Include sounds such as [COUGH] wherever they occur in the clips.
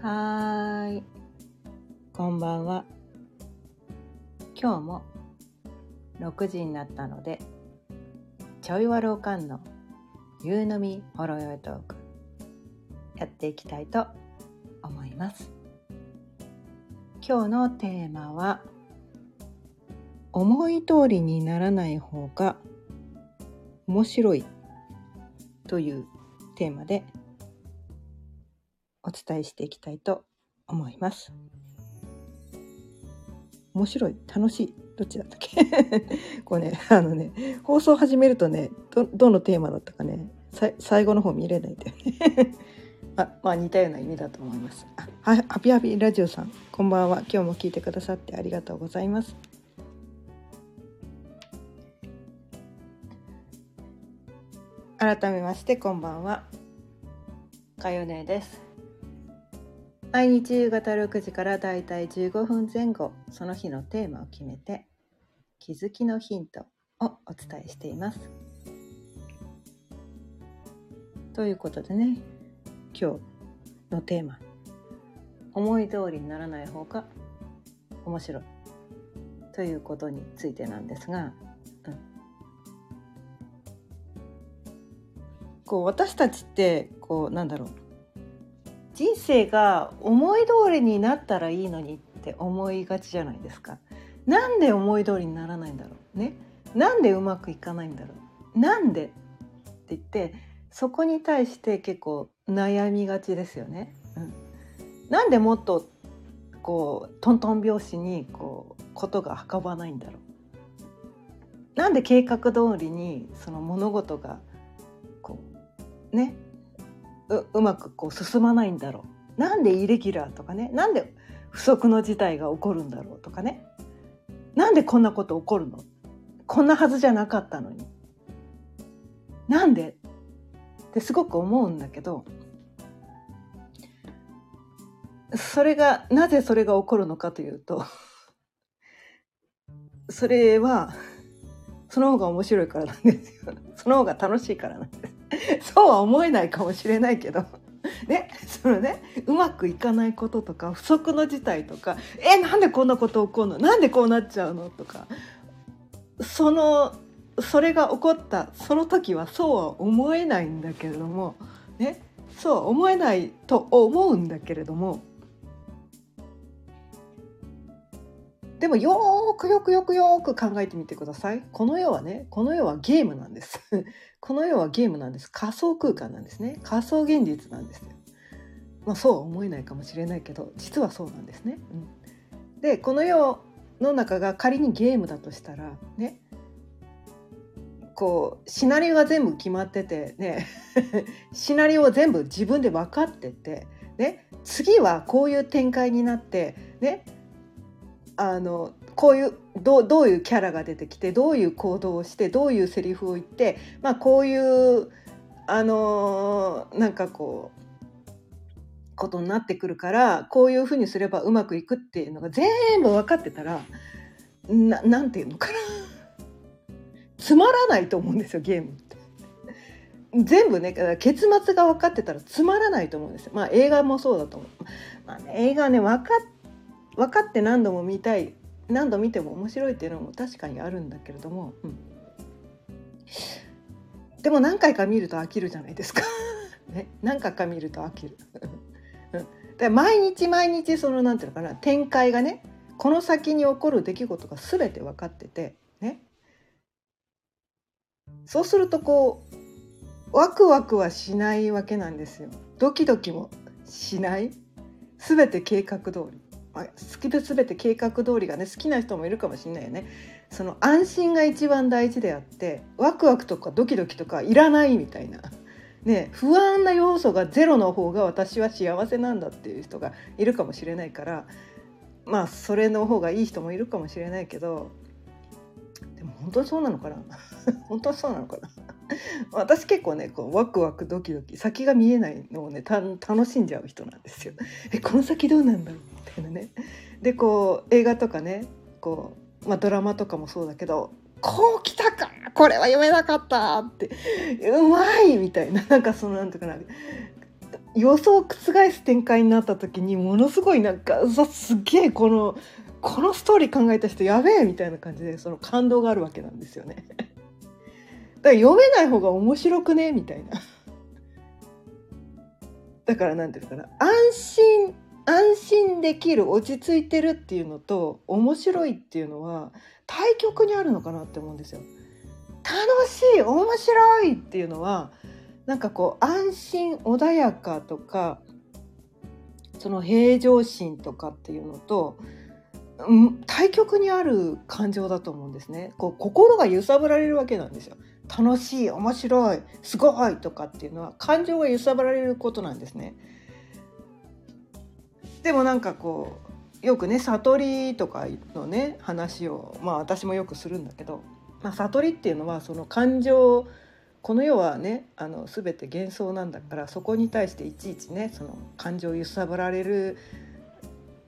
はーい。こんばんは。今日も6時になったので、ちょいわろうかんの夕飲みほろよいトークやっていきたいと思います。今日のテーマは思い通りにならない方が面白いというテーマでお伝えしていきたいと思います。面白い。楽しい。どっちだったっけ？[LAUGHS] こうねあのね放送始めるとねどどのテーマだったかねさ最後の方見れないんだよねあまあ似たような意味だと思います。あはハピハピラジオさんこんばんは。今日も聞いてくださってありがとうございます。改めましてこんばんは。かよねです。毎日夕方6時からだいたい15分前後その日のテーマを決めて気づきのヒントをお伝えしています。ということでね今日のテーマ思い通りにならない方が面白い。ということについてなんですが、うん、こう私たちってこうなんだろう。人生が思い通りになったらいいのにって思いがちじゃないですか。なんで思い通りにならないんだろうね。なんでうまくいかないんだろう。なんでって言ってそこに対して結構悩みがちですよね。うん、なんでもっとこうトントン拍子にこうことが運ばないんだろう。なんで計画通りにその物事がこうねうまくこう進まないんだろう。なんでイレギュラーとかねなんで不測の事態が起こるんだろうとかね。なんでこんなこと起こるの？こんなはずじゃなかったのに。なんで？ってすごく思うんだけどそれがなぜそれが起こるのかというとそれはその方が面白いからなんですよ。その方が楽しいからなんです。[LAUGHS] そうは思えないかもしれないけど。ねそのねうまくいかないこととか不測の事態とかえなんでこんなこと起こるの？なんでこうなっちゃうの？とか。そのそれが起こったその時はそうは思えないんだけれどもねそうは思えないと思うんだけれども。でもよくよくよくよく考えてみてください。この世はね、この世はゲームなんです。この世はゲームなんです。仮想空間なんですね。仮想現実なんですよ。まあそうは思えないかもしれないけど、実はそうなんですね。うん、で、この世の中が仮にゲームだとしたら、ね、こうシナリオが全部決まっててね [LAUGHS] シナリオを全部自分で分かってて、ね、次はこういう展開になってねあのこういうどどういうキャラが出てきてどういう行動をしてどういうセリフを言って、まあ、こういうあのなんかこうことになってくるからこういうふうにすればうまくいくっていうのが全部分かってたらななんていうのかなつまらないと思うんですよゲームって。全部ね結末が分かってたらつまらないと思うんですよ。まあ映画もそうだと思う。まあね、映画ね分か分かって何度も見たい何度見ても面白いっていうのも確かにあるんだけれども、うん、でも何回か見ると飽きるじゃないですか、[LAUGHS] ね、何回か見ると飽きる。で毎日毎日そのなんていうのかな展開がねこの先に起こる出来事が全て分かっててね。そうするとこうワクワクはしないわけなんですよ。ドキドキもしない。全て計画通り好きで全て計画通りがね好きな人もいるかもしれないよね。その安心が一番大事であってワクワクとかドキドキとかいらないみたいな、ね、不安な要素がゼロの方が私は幸せなんだっていう人がいるかもしれないからまあそれの方がいい人もいるかもしれないけど本当にそうなのかな？[LAUGHS] 本当にそうなのかな？私結構ねこうワクワクドキドキ先が見えないのをね楽しんじゃう人なんですよ。えこの先どうなんだろう？みたいなね。でこう映画とかねこう、まあ、ドラマとかもそうだけどこう来たかこれは読めなかったってうまいみたいな。なんかそのなんていうかな予想を覆す展開になった時にものすごいなんかうわすげえこのこのストーリー考えた人やべえみたいな感じでその感動があるわけなんですよね。[LAUGHS] だから読めない方が面白くねみたいな。[LAUGHS] だから何て言うのかな安心安心できる落ち着いてるっていうのと面白いっていうのは対極にあるのかなって思うんですよ。楽しい面白いっていうのはなんかこう安心穏やかとかその平常心とかっていうのと対極にある感情だと思うんですね。こう心が揺さぶられるわけなんですよ。楽しい面白いすごいとかっていうのは感情が揺さぶられることなんですね。でもなんかこうよくね悟りとかのね話をまあ私もよくするんだけど、まあ、悟りっていうのはその感情この世はねあの全て幻想なんだからそこに対していちいちねその感情を揺さぶられる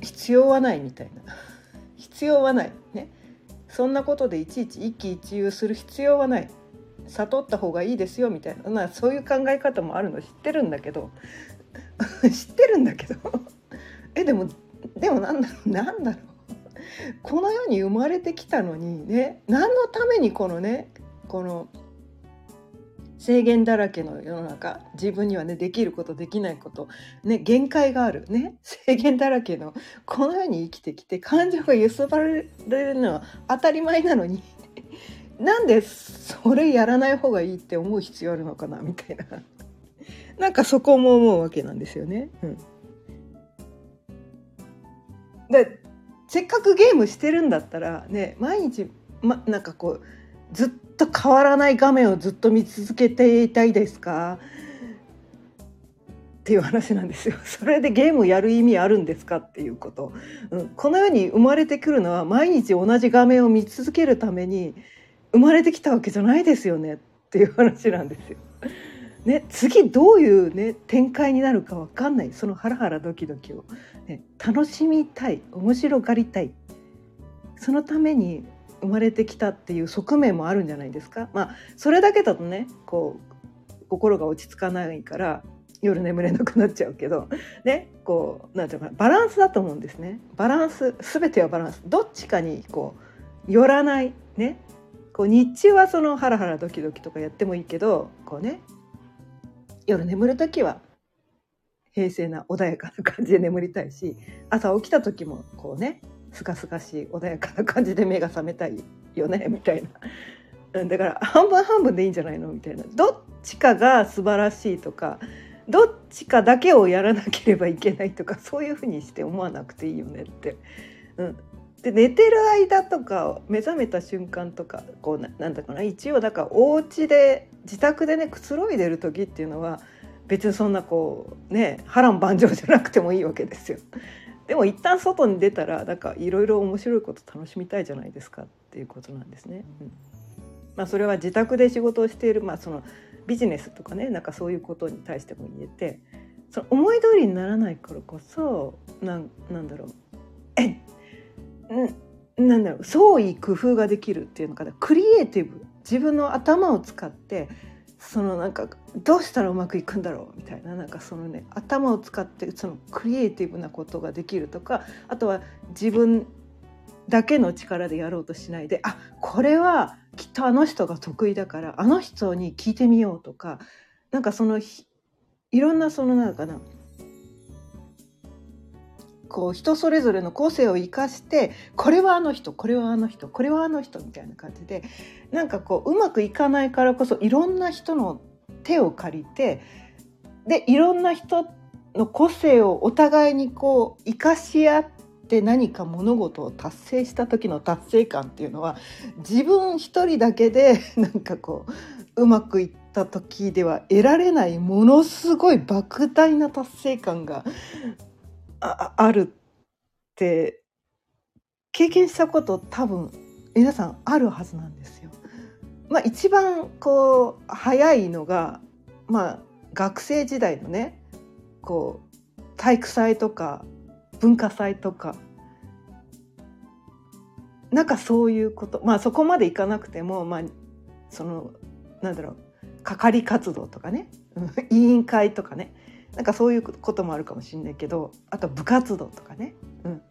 必要はないみたいな。必要はない。ね。そんなことでいちいち一喜一憂する必要はない。悟った方がいいですよみたいな、まあ、そういう考え方もあるの。知ってるんだけど。[LAUGHS] 知ってるんだけど。えでもでもなんだろう。なんだろう。この世に生まれてきたのにね。何のためにこのねこの制限だらけの世の中自分にはねできることできないことね限界があるね制限だらけのこの世に生きてきて感情が揺さばられるのは当たり前なのに [LAUGHS] なんでそれやらない方がいいって思う必要あるのかなみたいな [LAUGHS] なんかそこも思うわけなんですよね。うん、でせっかくゲームしてるんだったらね毎日、ま、なんかこうずっと変わらない画面をずっと見続けていたいですか？っていう話なんですよ。[LAUGHS] それでゲームやる意味あるんですかっていうこと。うん、この世に生まれてくるのは毎日同じ画面を見続けるために生まれてきたわけじゃないですよねっていう話なんですよ。ね、次どういう、ね、展開になるか分かんないそのハラハラドキドキを、ね、楽しみたい面白がりたいそのために生まれてきたっていう側面もあるんじゃないですか？まあそれだけだとねこう心が落ち着かないから夜眠れなくなっちゃうけど [LAUGHS] ねこうなんていうかバランスだと思うんですね。バランス全てはバランスどっちかにこう寄らないねこう日中はそのハラハラドキドキとかやってもいいけどこうね夜眠る時は平静な穏やかな感じで眠りたいし朝起きた時もこうねすがすがしい穏やかな感じで目が覚めたいよねみたいな。だから半分半分でいいんじゃないの？みたいな。どっちかが素晴らしいとかどっちかだけをやらなければいけないとかそういうふうにして思わなくていいよねって。うん、で寝てる間とか目覚めた瞬間とかこうななんだかな？一応だからお家で自宅でねくつろいでる時っていうのは別にそんなこうね波乱万丈じゃなくてもいいわけですよ。でも一旦外に出たらなんかいろいろ面白いこと楽しみたいじゃないですかっていうことなんですね。うん。まあ、それは自宅で仕事をしている、まあ、そのビジネスとかねなんかそういうことに対しても言えてその思い通りにならないからこそなんなんだろう。えなんだろう。創意工夫ができるっていうのかな。クリエイティブ。自分の頭を使ってそのなんかどうしたらうまくいくんだろうみたいななんかそのね頭を使ってそのクリエイティブなことができるとかあとは自分だけの力でやろうとしないであこれはきっとあの人が得意だからあの人に聞いてみようとかなんかそのいろんなそのなんかなこう人それぞれの個性を生かしてこれはあの人これはあの人これはあの人みたいな感じでなんかこううまくいかないからこそいろんな人の手を借りてでいろんな人の個性をお互いにこう生かし合って何か物事を達成した時の達成感っていうのは自分一人だけで [LAUGHS] なんかこううまくいった時では得られないものすごい莫大な達成感がああるって経験したこと多分皆さんあるはずなんですよ。まあ、一番こう早いのが、まあ、学生時代のねこう体育祭とか文化祭とかなんかそういうことまあそこまでいかなくてもまあそのなんだろう係活動とかね委員会とかねなんかそういうこともあるかもしれないけどあと部活動とかね、うん、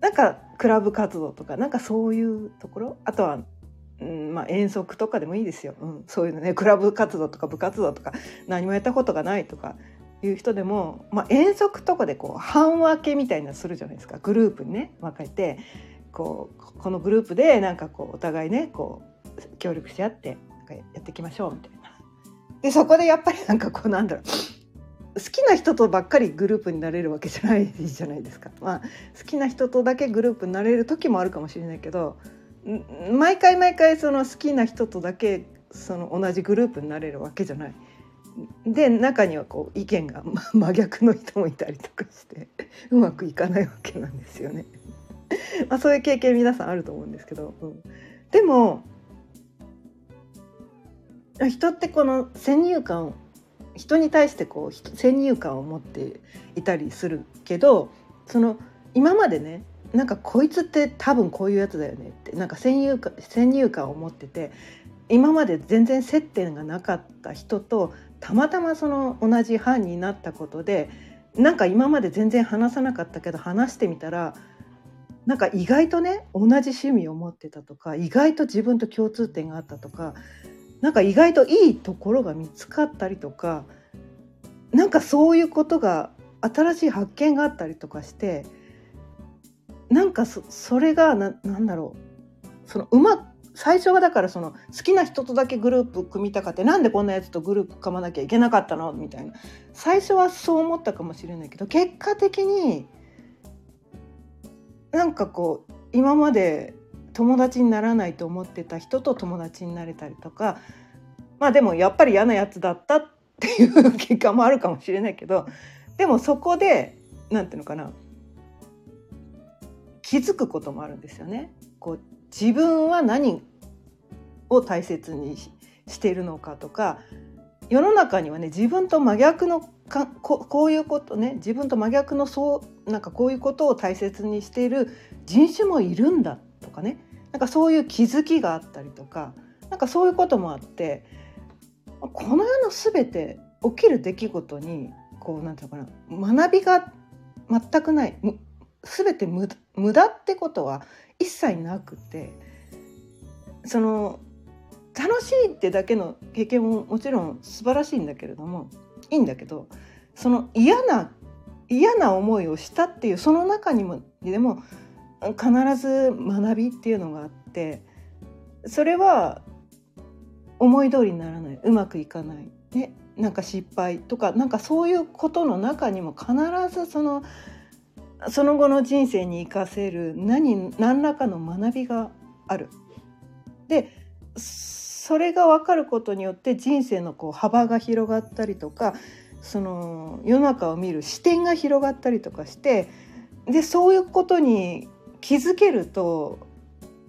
なんかクラブ活動とかなんかそういうところ？あとは、うんまあ、遠足とかでもいいですよ、うん、そういうのねクラブ活動とか部活動とか何もやったことがないとかいう人でも、まあ、遠足とかでこう半分けみたいなするじゃないですか。グループにね分けてこうこのグループでなんかこうお互いねこう協力し合ってなんかやっていきましょうみたいな。でそこでやっぱりなんかこうなんだろう。好きな人とばっかりグループになれるわけじゃないじゃないですか。まあ、好きな人とだけグループになれる時もあるかもしれないけど毎回毎回その好きな人とだけその同じグループになれるわけじゃない。で中にはこう意見が真逆の人もいたりとかしてうまくいかないわけなんですよね。[LAUGHS] まあそういう経験皆さんあると思うんですけど、うん、でも人ってこの先入観人に対してこう先入観を持っていたりするけどその今までねなんかこいつって多分こういうやつだよねってなんか先入観先入観を持ってて今まで全然接点がなかった人とたまたまその同じ班になったことでなんか今まで全然話さなかったけど話してみたらなんか意外とね同じ趣味を持ってたとか意外と自分と共通点があったとかなんか意外といいところが見つかったりとかなんかそういうことが新しい発見があったりとかしてなんかそれがななんだろう。そのうま最初はだからその好きな人とだけグループ組みたかってなんでこんなやつとグループ組まなきゃいけなかったのみたいな。最初はそう思ったかもしれないけど結果的になんかこう今まで友達にならないと思ってた人と友達になれたりとかまあでもやっぱり嫌なやつだったっていう結果もあるかもしれないけどでもそこで何て言うのかな気づくこともあるんですよね。こう自分は何を大切にしているのかとか世の中にはね自分と真逆のかここういうことね自分と真逆のそうなんかこういうことを大切にしている人種もいるんだっとかね。なんかそういう気づきがあったりとかなんかそういうこともあってこの世の全て起きる出来事にこうなんていうのかな学びが全くない全て無駄ってことは一切なくてその楽しいってだけの経験ももちろん素晴らしいんだけれどもいいんだけどその嫌な嫌な思いをしたっていうその中にもでも必ず学びっていうのがあってそれは思い通りにならないうまくいかない、ね、なんか失敗とかなんかそういうことの中にも必ずそのその後の人生に生かせる何何らかの学びがある。でそれが分かることによって人生のこう幅が広がったりとかその世の中を見る視点が広がったりとかしてでそういうことに気づけると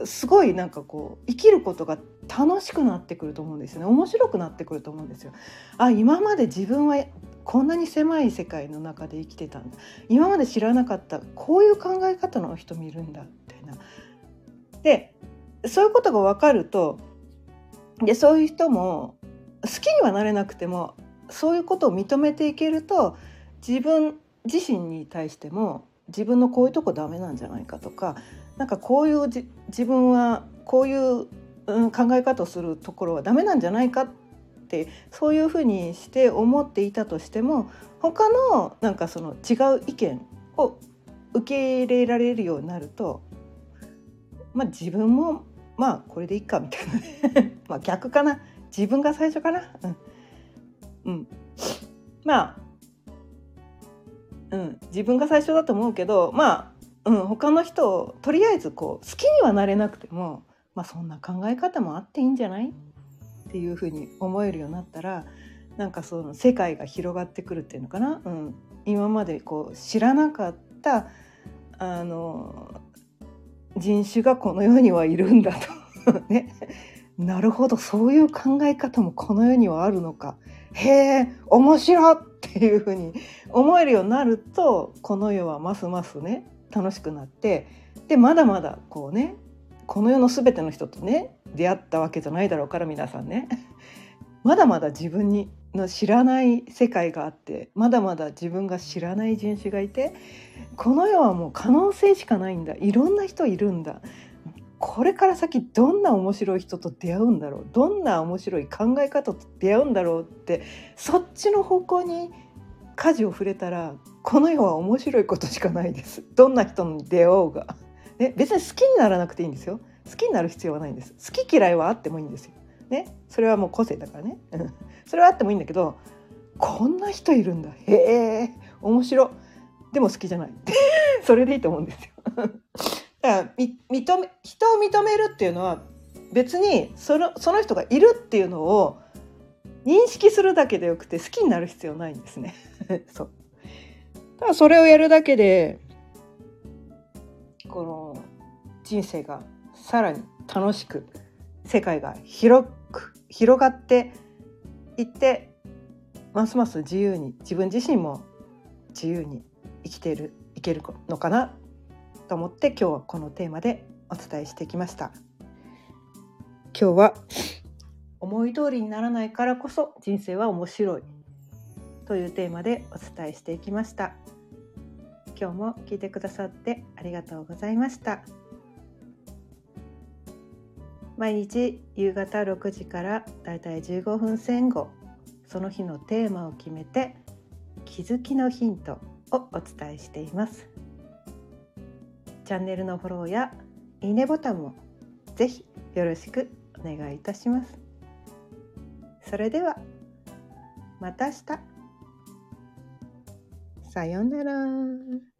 すごいなんかこう生きることが楽しくなってくると思うんですよね面白くなってくると思うんですよ。あ今まで自分はこんなに狭い世界の中で生きてたんだ今まで知らなかったこういう考え方の人もいるんだみたいな。でそういうことが分かるとでそういう人も好きにはなれなくてもそういうことを認めていけると自分自身に対しても自分のこういうとこダメなんじゃないかとかなんかこういう自分はこういう、うん、考え方をするところはダメなんじゃないかってそういうふうにして思っていたとしても他のなんかその違う意見を受け入れられるようになると、まあ、自分もまあこれでいいかみたいなね。[LAUGHS] まあ逆かな。自分が最初かな。うん、うん、まあうん、自分が最初だと思うけどまあ、うん、他の人をとりあえずこう好きにはなれなくても、まあ、そんな考え方もあっていいんじゃない？っていうふうに思えるようになったらなんかその世界が広がってくるっていうのかな、うん、今までこう知らなかったあの人種がこの世にはいるんだと。[LAUGHS] ね。なるほど。そういう考え方もこの世にはあるのか。へえ面白っていうふうに思えるようになるとこの世はますますね楽しくなってでまだまだこうねこの世の全ての人とね出会ったわけじゃないだろうから皆さんね。[LAUGHS] まだまだ自分にの知らない世界があってまだまだ自分が知らない人種がいてこの世はもう可能性しかないんだ。いろんな人いるんだ。これから先どんな面白い人と出会うんだろう？どんな面白い考え方と出会うんだろうってそっちの方向に舵を触れたらこの世は面白いことしかないです。[LAUGHS] どんな人に出会おうが、ね、別に好きにならなくていいんですよ。好きになる必要はないんです。好き嫌いはあってもいいんですよ。ねそれはもう個性だからね。[LAUGHS] それはあってもいいんだけどこんな人いるんだ。へえ面白。でも好きじゃない。[LAUGHS] それでいいと思うんですよ。だから認め人を認めるっていうのは別にそのその人がいるっていうのを認識するだけでよくて好きになる必要ないんですね。[LAUGHS] そう。ただそれをやるだけでこの人生がさらに楽しく世界が広く広がっていってますます自由に自分自身も自由に生きているいけるのかなと思って今日はこのテーマでお伝えしてきました。今日は思い通りにならないからこそ人生は面白いというテーマでお伝えしていきました。今日も聞いてくださってありがとうございました。毎日夕方6時からだいたい15分前後その日のテーマを決めて気づきのヒントをお伝えしています。チャンネルのフォローやいいねボタンもぜひよろしくお願いいたしますそれではまた明日さようなら。